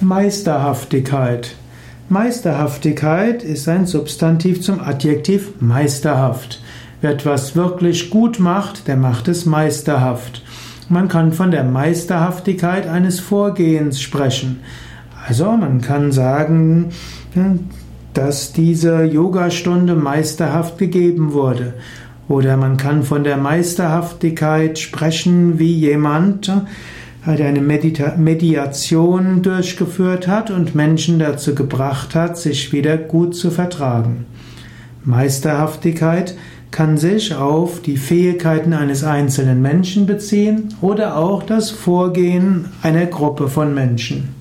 Meisterhaftigkeit. Meisterhaftigkeit ist ein Substantiv zum Adjektiv meisterhaft. Wer etwas wirklich gut macht, der macht es meisterhaft. Man kann von der Meisterhaftigkeit eines Vorgehens sprechen. Also man kann sagen, dass diese Yogastunde meisterhaft gegeben wurde. Oder man kann von der Meisterhaftigkeit sprechen, wie jemand halt eine Medita Mediation durchgeführt hat und Menschen dazu gebracht hat, sich wieder gut zu vertragen. Meisterhaftigkeit kann sich auf die Fähigkeiten eines einzelnen Menschen beziehen oder auch das Vorgehen einer Gruppe von Menschen.